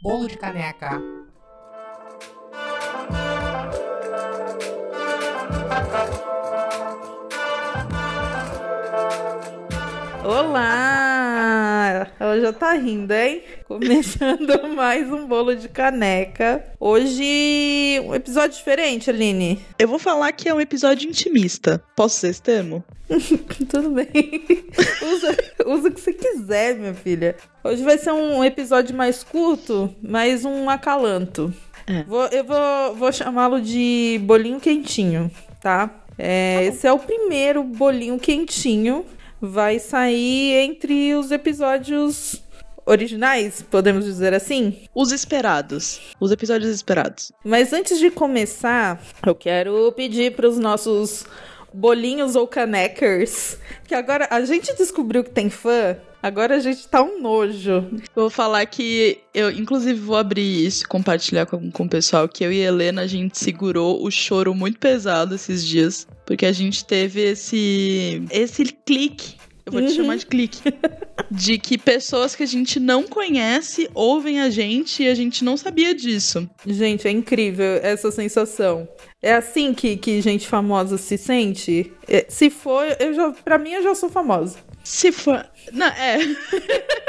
Bolo de caneca. Olá! Ela já tá rindo, hein? Começando mais um bolo de caneca. Hoje, um episódio diferente, Aline. Eu vou falar que é um episódio intimista. Posso ser esse termo? Tudo bem. usa, usa o que você quiser, minha filha. Hoje vai ser um episódio mais curto, mas um acalanto. É. Vou, eu vou, vou chamá-lo de bolinho quentinho, tá? É, esse é o primeiro bolinho quentinho. Vai sair entre os episódios originais, podemos dizer assim. Os esperados. Os episódios esperados. Mas antes de começar, eu quero pedir para os nossos bolinhos ou canecers, que agora a gente descobriu que tem fã, agora a gente tá um nojo. Vou falar que eu, inclusive, vou abrir isso e compartilhar com, com o pessoal que eu e a Helena a gente segurou o choro muito pesado esses dias, porque a gente teve esse esse clique. Eu vou te Uhum. chamar de clique. De que pessoas que a gente não conhece ouvem a gente e a gente não sabia disso. Gente, é incrível essa sensação. É assim que, que gente famosa se sente? É, se for, eu já, pra mim eu já sou famosa. Se for. Não, é.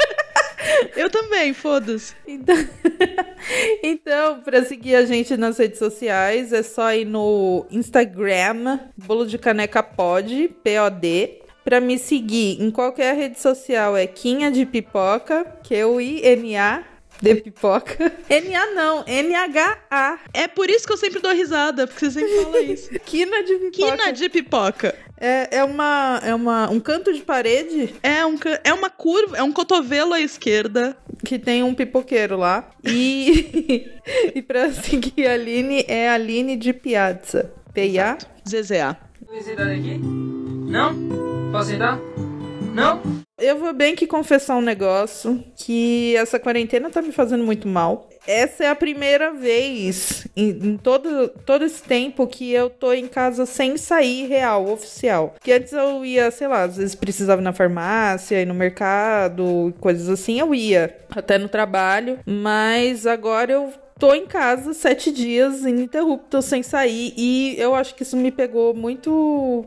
eu também, foda-se. Então, então para seguir a gente nas redes sociais, é só ir no Instagram, bolo de caneca pod, P-O-D. Pra me seguir em qualquer rede social é Quinha de Pipoca, Q-I-N-A de Pipoca. N-A não, N-H-A. É por isso que eu sempre dou risada, porque você sempre fala isso. Quina de Pipoca. Quina de pipoca. É, é, uma, é uma, um canto de parede É, um, é uma curva, é um cotovelo à esquerda. que tem um pipoqueiro lá. E, e pra seguir a Aline é Aline de Piazza. P-I-A. ZZA. Vem sentar aqui? Não? Posso sentar? Não? Eu vou bem que confessar um negócio que essa quarentena tá me fazendo muito mal. Essa é a primeira vez em, em todo, todo esse tempo que eu tô em casa sem sair real, oficial. Que antes eu ia, sei lá, às vezes precisava ir na farmácia, ir no mercado, coisas assim, eu ia. Até no trabalho. Mas agora eu tô em casa sete dias ininterruptos sem sair. E eu acho que isso me pegou muito.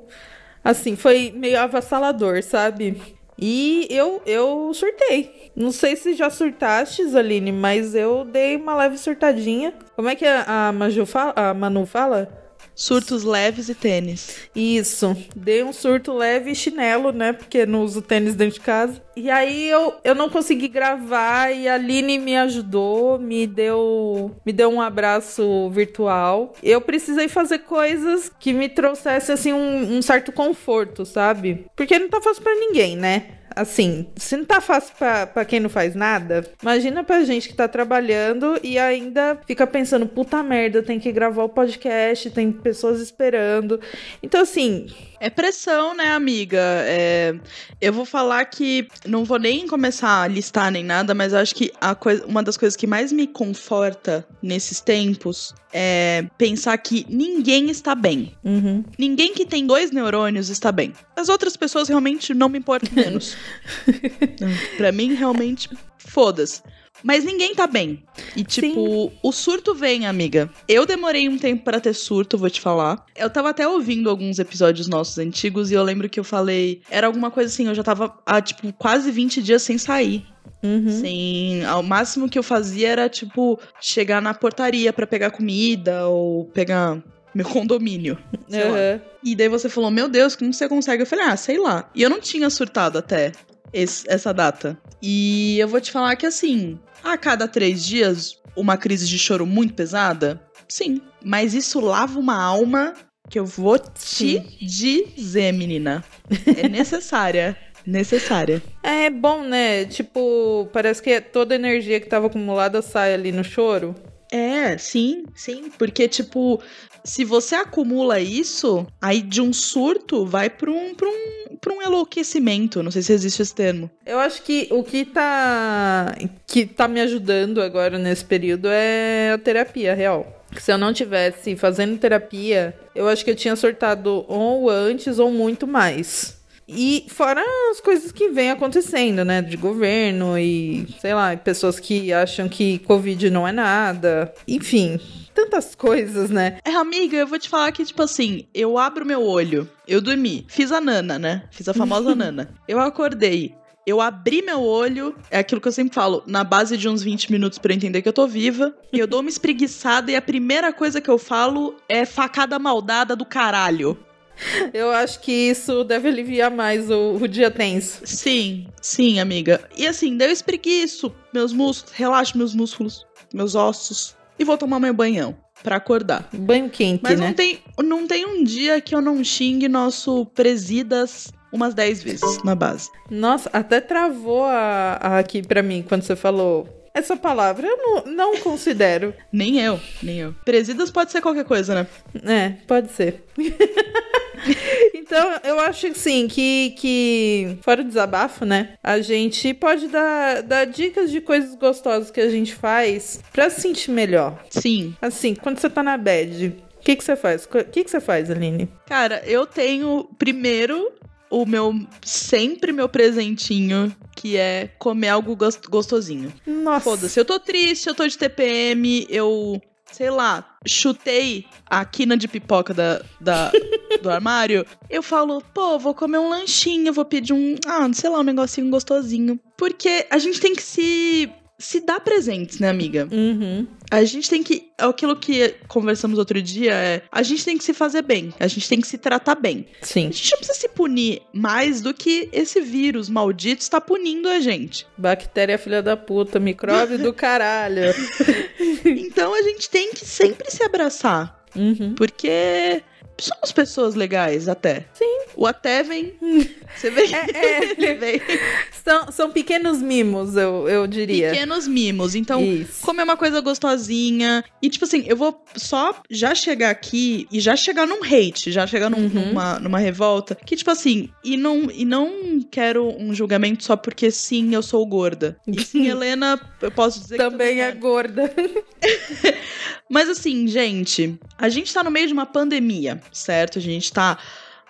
Assim, foi meio avassalador, sabe? E eu, eu surtei. Não sei se já surtaste, Aline, mas eu dei uma leve surtadinha. Como é que a, a, Maju fala, a Manu fala? Surtos leves e tênis. Isso, dei um surto leve e chinelo, né? Porque não uso tênis dentro de casa. E aí eu, eu não consegui gravar e a Aline me ajudou, me deu, me deu um abraço virtual. Eu precisei fazer coisas que me trouxessem assim um, um certo conforto, sabe? Porque não tá fácil pra ninguém, né? Assim, se não tá fácil pra, pra quem não faz nada, imagina pra gente que tá trabalhando e ainda fica pensando, puta merda, tem que gravar o podcast, tem pessoas esperando. Então, assim, É pressão, né, amiga? É, eu vou falar que. Não vou nem começar a listar nem nada, mas acho que a coisa, uma das coisas que mais me conforta nesses tempos é pensar que ninguém está bem. uhum. Ninguém que tem dois neurônios está bem. As outras pessoas realmente não me importam menos. pra mim, realmente, foda-se. Mas ninguém tá bem. E, tipo, o surto vem, amiga. Eu demorei um tempo pra ter surto, vou te falar. Eu tava até ouvindo alguns episódios nossos antigos e eu lembro que eu falei. Era alguma coisa assim, eu já tava há, tipo, quase 20 dias sem sair. Uhum. Sem. Ao máximo que eu fazia era, tipo, chegar na portaria pra pegar comida ou pegar meu condomínio. Uhum. E daí você falou, meu Deus, como você consegue? Eu falei, ah, sei lá. E eu não tinha surtado até esse- essa data. E eu vou te falar que assim, a cada três dias, uma crise de choro muito pesada? Sim. Mas isso lava uma alma que eu vou te dizer, menina. É necessária. necessária. É bom, né? Tipo, parece que toda a energia que tava acumulada sai ali no choro. É, sim, sim. Porque, tipo, se você acumula isso, aí de um surto vai pra um, pra um, pra um enlouquecimento. Não sei se existe esse termo. Eu acho que o que tá, que tá me ajudando agora nesse período é a terapia real. Se eu não tivesse fazendo terapia, eu acho que eu tinha surtado ou antes ou muito mais. E fora as coisas que vêm acontecendo, né? De governo e, sei lá, pessoas que acham que Covid não é nada. Enfim, tantas coisas, né? É, amiga, eu vou te falar que, tipo assim, eu abro meu olho, eu dormi, fiz a nana, né? Fiz a famosa nana. Eu acordei. Eu abri meu olho, é aquilo que eu sempre falo, na base de uns 20 minutos pra entender que eu tô viva. E eu dou uma espreguiçada e a primeira coisa que eu falo é facada maldada do caralho. Eu acho que isso deve aliviar mais o, o dia tenso. Sim, sim, amiga. E assim, deu espreguiço, meus músculos, relaxo meus músculos, meus ossos. E vou tomar meu banhão para acordar. Banho quente, Mas né? não tem, não tem um dia que eu não xingue nosso presidas umas 10 vezes na base. Nossa, até travou a, a aqui pra mim quando você falou essa palavra. Eu não, não considero. Nem eu, nem eu. Presidas pode ser qualquer coisa, né? É, pode ser. então, eu acho assim que, que, fora o desabafo, né? A gente pode dar, dar dicas de coisas gostosas que a gente faz pra se sentir melhor. Sim. Assim, quando você tá na bad, o que, que você faz? O que, que você faz, Aline? Cara, eu tenho primeiro o meu sempre meu presentinho, que é comer algo gost- gostosinho. Nossa. Foda-se, eu tô triste, eu tô de TPM, eu, sei lá, chutei a quina de pipoca da, da- do armário. Eu falo, pô, vou comer um lanchinho, vou pedir um, ah, sei lá, um negocinho gostosinho. Porque a gente tem que se. Se dar presentes, né, amiga? Uhum. A gente tem que. Aquilo que conversamos outro dia é. A gente tem que se fazer bem. A gente tem que se tratar bem. Sim. A gente não precisa se punir mais do que esse vírus maldito está punindo a gente. Bactéria filha da puta, micróbio do caralho. Então a gente tem que sempre se abraçar. Uhum. Porque somos pessoas legais até. Sim. O até vem. Você vê? É, Ele vem. São, são pequenos mimos, eu, eu diria. Pequenos mimos. Então, Isso. comer uma coisa gostosinha. E, tipo assim, eu vou só já chegar aqui e já chegar num hate, já chegar num- Uhum. numa, numa revolta. Que, tipo assim, e não, e não quero um julgamento só porque sim, eu sou gorda. E sim, Helena, eu posso dizer que Também é gorda. Mas assim, gente, a gente tá no meio de uma pandemia, certo? A gente tá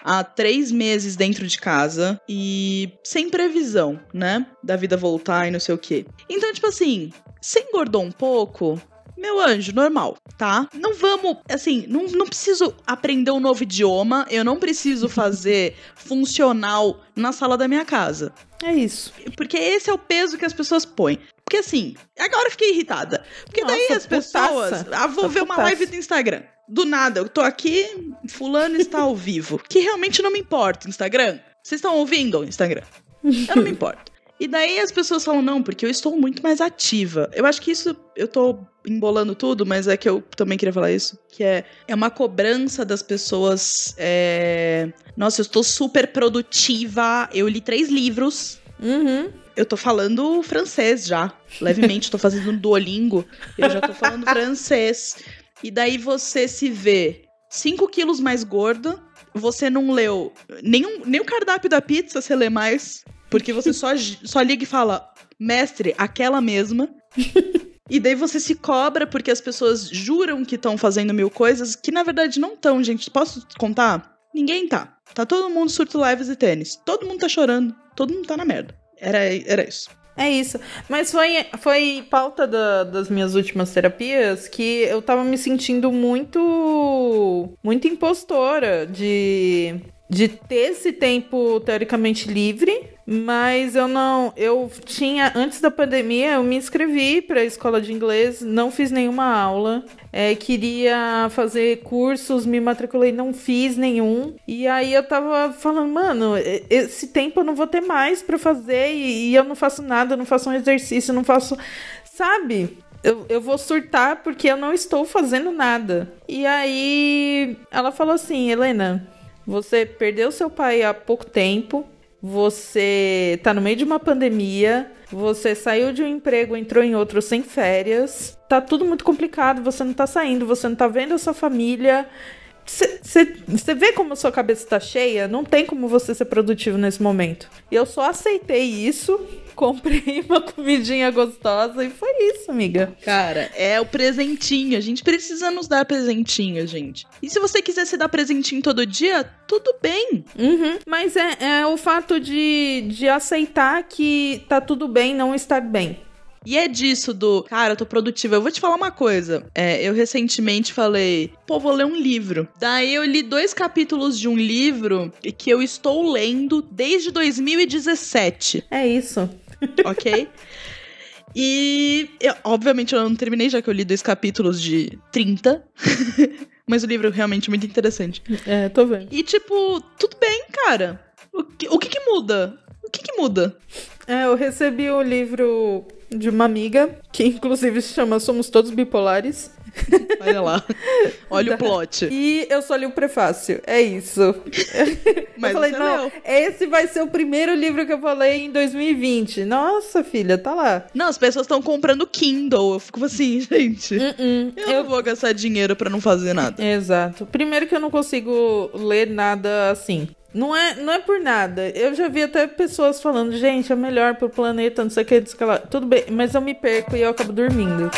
há três meses dentro de casa e sem previsão, né? Da vida voltar e não sei o quê. Então, tipo assim, você engordou um pouco. Meu anjo, normal, tá? Não vamos, assim, não, não preciso aprender um novo idioma, eu não preciso fazer funcional na sala da minha casa. É isso. Porque esse é o peso que as pessoas põem. Porque assim, agora eu fiquei irritada. Porque daí Nossa, as pessoas. putaça. Ah, vou Tô ver uma putaça. live do Instagram. Do nada, eu tô aqui, fulano está ao vivo. Que realmente não me importa, Instagram. Vocês estão ouvindo, Instagram? Eu não me importo. E daí as pessoas falam, não, porque eu estou muito mais ativa. Eu acho que isso, eu tô embolando tudo, mas é que eu também queria falar isso. Que é, é uma cobrança das pessoas. é, Nossa, eu estou super produtiva. Eu li três livros. Uhum. Eu tô falando francês já. Levemente, tô fazendo um Duolingo. Eu já tô falando francês. E daí você se vê 5 quilos mais gorda. Você não leu nenhum, nem o cardápio da pizza, você lê mais. Porque você só, só liga e fala, mestre, aquela mesma. E daí você se cobra porque as pessoas juram que estão fazendo mil coisas que na verdade não estão, gente. Posso contar? Ninguém tá. Tá todo mundo surto lives e tênis. Todo mundo tá chorando. Todo mundo tá na merda. Era, era isso. É isso. Mas foi, foi pauta da- das minhas últimas terapias que eu tava me sentindo muito. muito impostora de. De ter esse tempo teoricamente livre, mas eu não. Eu tinha. Antes da pandemia, eu me inscrevi para a escola de inglês, não fiz nenhuma aula. é, queria fazer cursos, me matriculei, não fiz nenhum. E aí eu tava falando, mano, esse tempo eu não vou ter mais pra fazer e, e eu não faço nada, não faço um exercício, não faço. Sabe? Eu, eu vou surtar porque eu não estou fazendo nada. E aí ela falou assim, Helena, você perdeu seu pai há pouco tempo. Você tá no meio de uma pandemia, você saiu de um emprego, entrou em outro sem férias. Tá tudo muito complicado, você não tá saindo, você não tá vendo a sua família. Você vê como a sua cabeça tá cheia? Não tem como você ser produtivo nesse momento. E eu só aceitei isso, comprei uma comidinha gostosa e foi isso, amiga. Cara, é o presentinho. A gente precisa nos dar presentinho, gente. E se você quiser se dar presentinho todo dia, tudo bem. Uhum. Mas é, é o fato de, de aceitar que tá tudo bem não estar bem. E é disso do, cara, eu tô produtiva. Eu vou te falar uma coisa. É, eu recentemente falei, pô, vou ler um livro. Daí eu li dois capítulos de um livro que eu estou lendo desde 2017. É isso. Ok? E, eu, obviamente, eu não terminei, já que eu li dois capítulos de 30. Mas o livro é realmente muito interessante. É, tô vendo. E, tipo, tudo bem, cara. O que, o que, que muda? O que, que muda? É, eu recebi o livro de uma amiga, que inclusive se chama Somos Todos Bipolares. Olha lá. Olha o plot. E eu só li o prefácio. É isso. Mas eu falei, não, esse vai ser o primeiro livro que eu falei em 2020. Nossa, filha, tá lá. Não, as pessoas estão comprando Kindle. Eu fico assim, gente. Uh -uh. Eu, eu não vou gastar dinheiro para não fazer nada. Exato. Primeiro que eu não consigo ler nada assim. Não é, não é por nada. Eu já vi até pessoas falando, gente, é melhor pro planeta, não sei o que, tudo bem, mas eu me perco e eu acabo dormindo.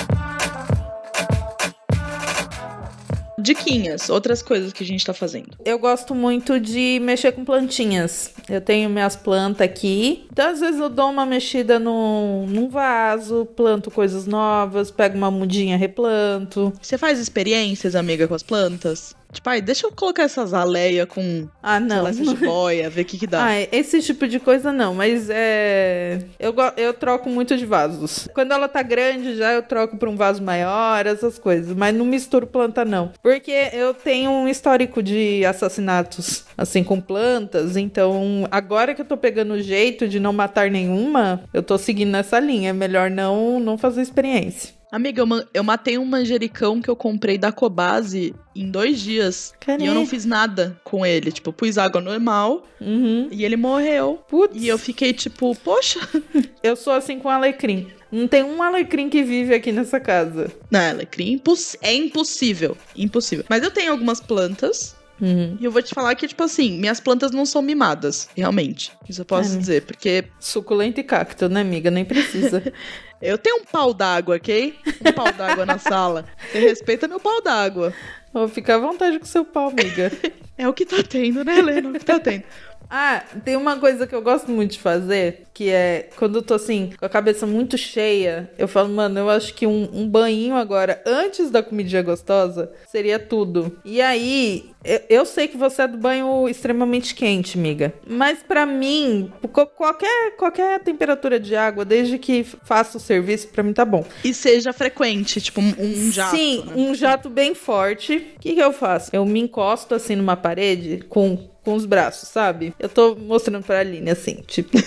diquinhas, outras coisas que a gente tá fazendo. Eu gosto muito de mexer com plantinhas. Eu tenho minhas plantas aqui. Então, às vezes, eu dou uma mexida no, num vaso, planto coisas novas, pego uma mudinha, replanto. Você faz experiências, amiga, com as plantas? Tipo, ai, deixa eu colocar essas aleias com ah, não. de boia, ver o que que dá. Ah, esse tipo de coisa não, mas é... Eu, eu troco muito de vasos. Quando ela tá grande já eu troco pra um vaso maior, essas coisas. Mas não misturo planta não. Porque eu tenho um histórico de assassinatos, assim, com plantas. Então, agora que eu tô pegando o jeito de não matar nenhuma, eu tô seguindo nessa linha. É melhor não, não fazer experiência. Amiga, eu, eu matei um manjericão que eu comprei da Cobase em dois dias. Caramba. E eu não fiz nada com ele. Tipo, pus água normal uhum. e ele morreu. Putz. E eu fiquei tipo, poxa. eu sou assim com alecrim. Não tem um alecrim que vive aqui nessa casa. Não, alecrim é impossível. Impossível. Mas eu tenho algumas plantas Uhum. E eu vou te falar que, tipo assim, minhas plantas não são mimadas, realmente. Isso eu posso é, dizer, porque. Suculento e cacto, né, amiga? Nem precisa. eu tenho um pau d'água, ok? Um pau d'água na sala. Você respeita meu pau d'água. Vou ficar à vontade com seu pau, amiga. é o que tá tendo, né, Helena? É o que tá tendo. Ah, tem uma coisa que eu gosto muito de fazer, que é quando eu tô assim, com a cabeça muito cheia, eu falo, mano, eu acho que um, um banho agora, antes da comidinha gostosa, seria tudo. E aí, eu, eu sei que você é do banho extremamente quente, amiga. Mas para mim, qualquer, qualquer temperatura de água, desde que faça o serviço, para mim tá bom. E seja frequente, tipo um, um jato. Sim, né? um jato bem forte. O que, que eu faço? Eu me encosto assim numa parede com com os braços, sabe? Eu tô mostrando pra Aline assim, tipo.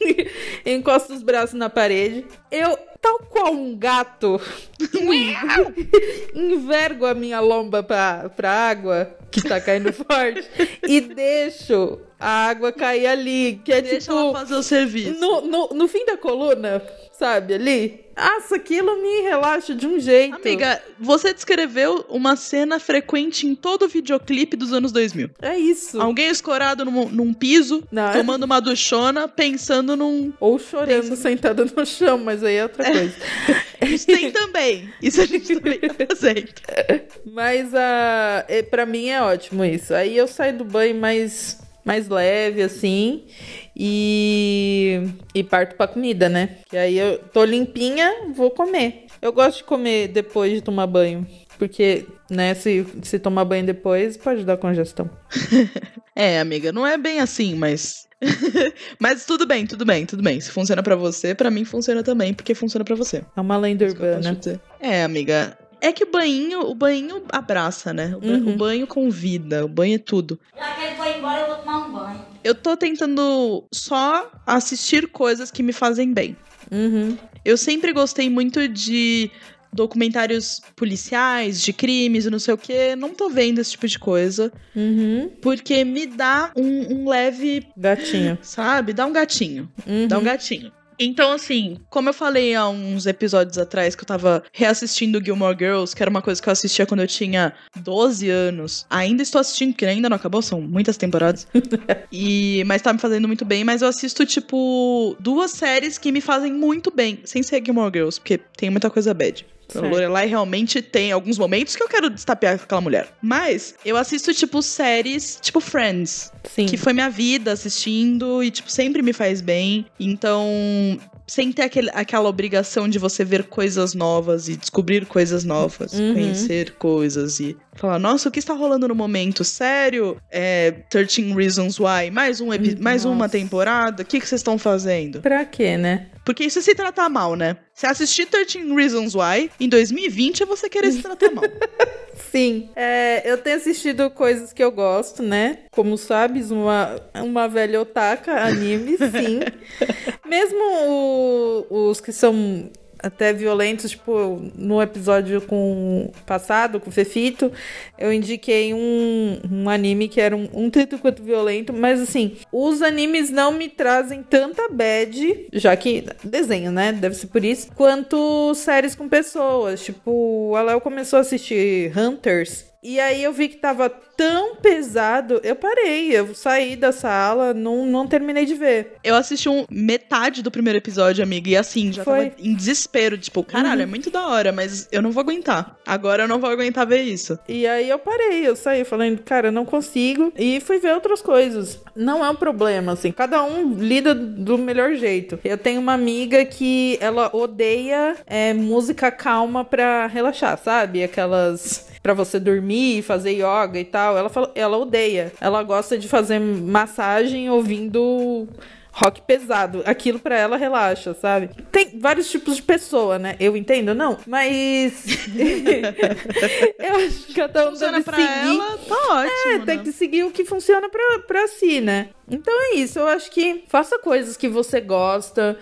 encosto os braços na parede. Eu, tal qual um gato, envergo a minha lomba pra, pra água, que tá caindo forte, e deixo a água cair ali. Que é Deixa tipo. ela fazer o serviço. No, no, no fim da coluna, sabe, ali. Nossa, aquilo me relaxa de um jeito. Amiga, você descreveu uma cena frequente em todo videoclipe dos anos 2000. É isso. Alguém escorado num, num piso, Não, é tomando é... uma duchona, pensando num... Ou chorando pensando... sentada no chão, mas aí é outra coisa. Isso tem também. Isso a gente também tá fazendo. Mas uh, pra mim é ótimo isso. Aí eu saio do banho mais mais leve, assim. E, e parto pra comida, né? Que aí eu tô limpinha, vou comer. Eu gosto de comer depois de tomar banho. Porque, né, se, se tomar banho depois, pode dar congestão. é, amiga, não é bem assim, mas. mas tudo bem, tudo bem, tudo bem. Se funciona para você, para mim funciona também, porque funciona para você. É uma lenda urbana. É, amiga. É que o banho, o banho abraça, né? O, uhum. o banho convida, o banho é tudo. Já que ele foi embora, eu vou tomar um banho. Eu tô tentando só assistir coisas que me fazem bem. Uhum. Eu sempre gostei muito de documentários policiais, de crimes e não sei o que. Não tô vendo esse tipo de coisa. Uhum. Porque me dá um, um, leve. Gatinho. Sabe? Dá um gatinho. Uhum. Dá um gatinho. Então, assim, como eu falei há uns episódios atrás que eu tava reassistindo Gilmore Girls, que era uma coisa que eu assistia quando eu tinha 12 anos. Ainda estou assistindo, porque ainda não acabou, são muitas temporadas. e Mas tá me fazendo muito bem. Mas eu assisto, tipo, duas séries que me fazem muito bem, sem ser Gilmore Girls, porque tem muita coisa bad. Lorelai realmente tem alguns momentos que eu quero destapear com aquela mulher. Mas eu assisto, tipo, séries, tipo Friends. Sim. Que foi minha vida assistindo e, tipo, sempre me faz bem. Então, sem ter aquele, aquela obrigação de você ver coisas novas e descobrir coisas novas, Uhum. conhecer coisas e falar, nossa, o que está rolando no momento? Sério? É 13 Reasons Why? Mais, um epi- mais uma temporada? O que, que vocês estão fazendo? Pra quê, né? Porque isso é se tratar mal, né? Se assistir 13 Reasons Why, em 2020 é você querer se tratar mal. Sim, é, eu tenho assistido coisas que eu gosto, né? Como sabes, uma, uma velha otaka, anime, sim. Mesmo o- os que são até violentos, tipo, no episódio com passado, com o Fefito, eu indiquei um, um anime que era um, um tanto quanto violento, mas assim, os animes não me trazem tanta bad, já que desenho, né? Deve ser por isso, quanto séries com pessoas. Tipo, a Léo começou a assistir Hunters. E aí eu vi que tava tão pesado, eu parei, eu saí da sala, não, não terminei de ver. Eu assisti um, metade do primeiro episódio, amiga, e assim, já Foi. tava em desespero. Tipo, caralho, é muito da hora, mas eu não vou aguentar. Agora eu não vou aguentar ver isso. E aí eu parei, eu saí falando, cara, eu não consigo. E fui ver outras coisas. Não é um problema, assim, cada um lida do melhor jeito. Eu tenho uma amiga que ela odeia é, música calma pra relaxar, sabe? Aquelas. Pra você dormir, fazer yoga e tal. Ela, fala, ela odeia. Ela gosta de fazer massagem ouvindo rock pesado. Aquilo pra ela relaxa, sabe? Tem vários tipos de pessoa, né? Eu entendo, não. Mas. eu acho que cada um Funciona deve pra seguir. ela, tá ótimo. É, né? tem que seguir o que funciona pra, pra si, né? Então é isso, eu acho que faça coisas que você gosta,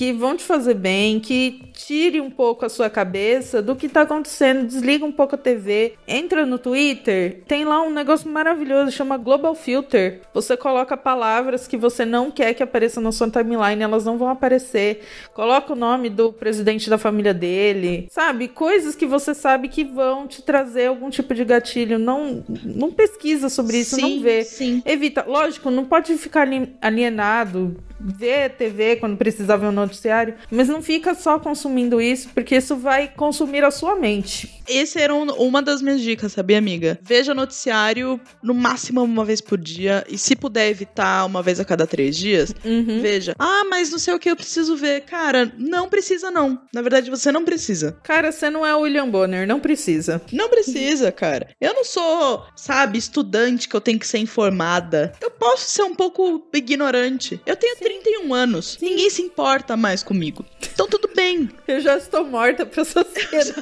que vão te fazer bem, que tire um pouco a sua cabeça do que tá acontecendo, desliga um pouco a TV, entra no Twitter, tem lá um negócio maravilhoso, chama Global Filter. Você coloca palavras que você não quer que apareçam na sua timeline, elas não vão aparecer. Coloca o nome do presidente da família dele, sabe? Coisas que você sabe que vão te trazer algum tipo de gatilho. Não, não pesquisa sobre isso, sim, não vê. Sim. Evita, lógico, não pode ficar ali- alienado, ver TV quando precisar ver um noticiário, mas não fica só consumindo isso, porque isso vai consumir a sua mente. Esse era um- uma das minhas dicas, sabia, amiga? Veja noticiário no máximo uma vez por dia. E se puder evitar uma vez a cada três dias, Uhum. veja. Ah, mas não sei o que eu preciso ver. Cara, não precisa, não. Na verdade, você não precisa. Cara, você não é o William Bonner, não precisa. Não precisa, cara. Eu não sou, sabe, estudante que eu tenho que ser informada. Eu posso ser um pouco ignorante. Eu tenho 31 anos. Ninguém se importa mais comigo. Então tudo bem. Eu já estou morta pra sociedade.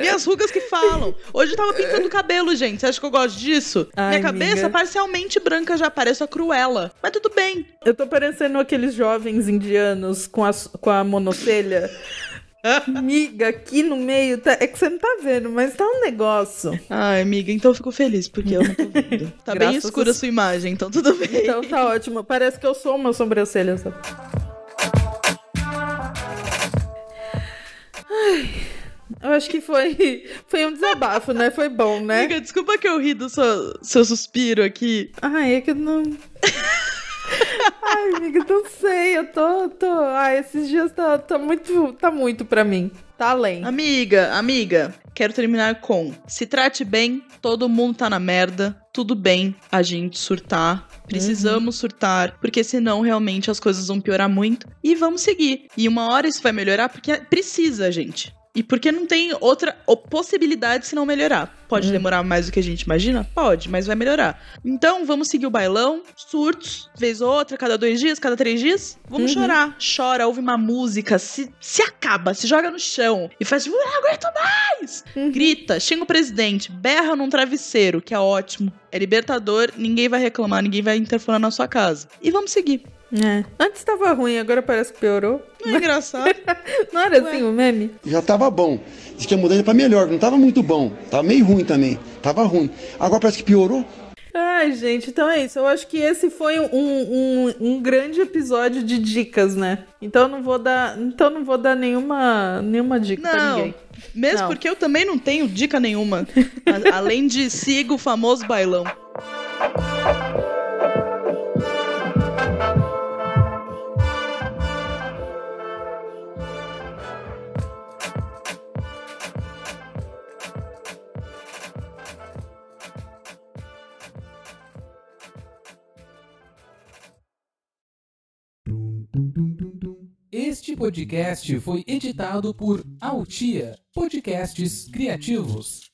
Minhas rugas que falam. Hoje eu tava pintando o cabelo, gente. Você acha que eu gosto disso? Ai, Minha cabeça amiga. parcialmente branca já parece a cruela. Mas tudo bem. Eu tô parecendo aqueles jovens indianos com a, com a monocelha. Miga, aqui no meio, tá- é que você não tá vendo, mas tá um negócio. Ai, amiga, então eu fico feliz, porque eu não tô vendo. Tá bem escura a- a sua imagem, então tudo bem. Então tá ótimo. Parece que eu sou uma sobrancelha. Sabe? Ai, eu acho que foi, foi um desabafo, né? Foi bom, né? Amiga, desculpa que eu ri do seu, seu suspiro aqui. Ai, é que eu não. Ai, amiga, não sei. Eu tô. tô... Ai, esses dias tá, tá muito. Tá muito pra mim. Tá além. Amiga, amiga, quero terminar com: se trate bem, todo mundo tá na merda, tudo bem a gente surtar. Precisamos surtar, porque senão realmente as coisas vão piorar muito. E vamos seguir. E uma hora isso vai melhorar porque precisa, gente. E porque não tem outra possibilidade se não melhorar. Pode demorar mais do que a gente imagina? Pode, mas vai melhorar. Então vamos seguir o bailão, surtos, vez ou outra, cada dois dias, cada três dias. Vamos Uhum. chorar. Chora, ouve uma música, se, se acaba, se joga no chão e faz tipo, "Eu não aguento mais! Uhum. Grita, xinga o presidente, berra num travesseiro, que é ótimo. É libertador, ninguém vai reclamar, ninguém vai interfonar na sua casa. E vamos seguir. É. Antes tava ruim, agora parece que piorou. Não é engraçado? Não era assim o meme? Já tava bom. Diz que a mudança pra melhor, não tava muito bom. Tava meio ruim também. Tava ruim. Agora parece que piorou. Ai, gente, então é isso. Eu acho que esse foi um, um, um grande episódio de dicas, né? Então eu não vou dar, então não vou dar nenhuma, nenhuma dica pra Não, ninguém. mesmo Não. porque eu também não tenho dica nenhuma. além de siga o famoso bailão. podcast foi editado por Altia Podcasts Criativos.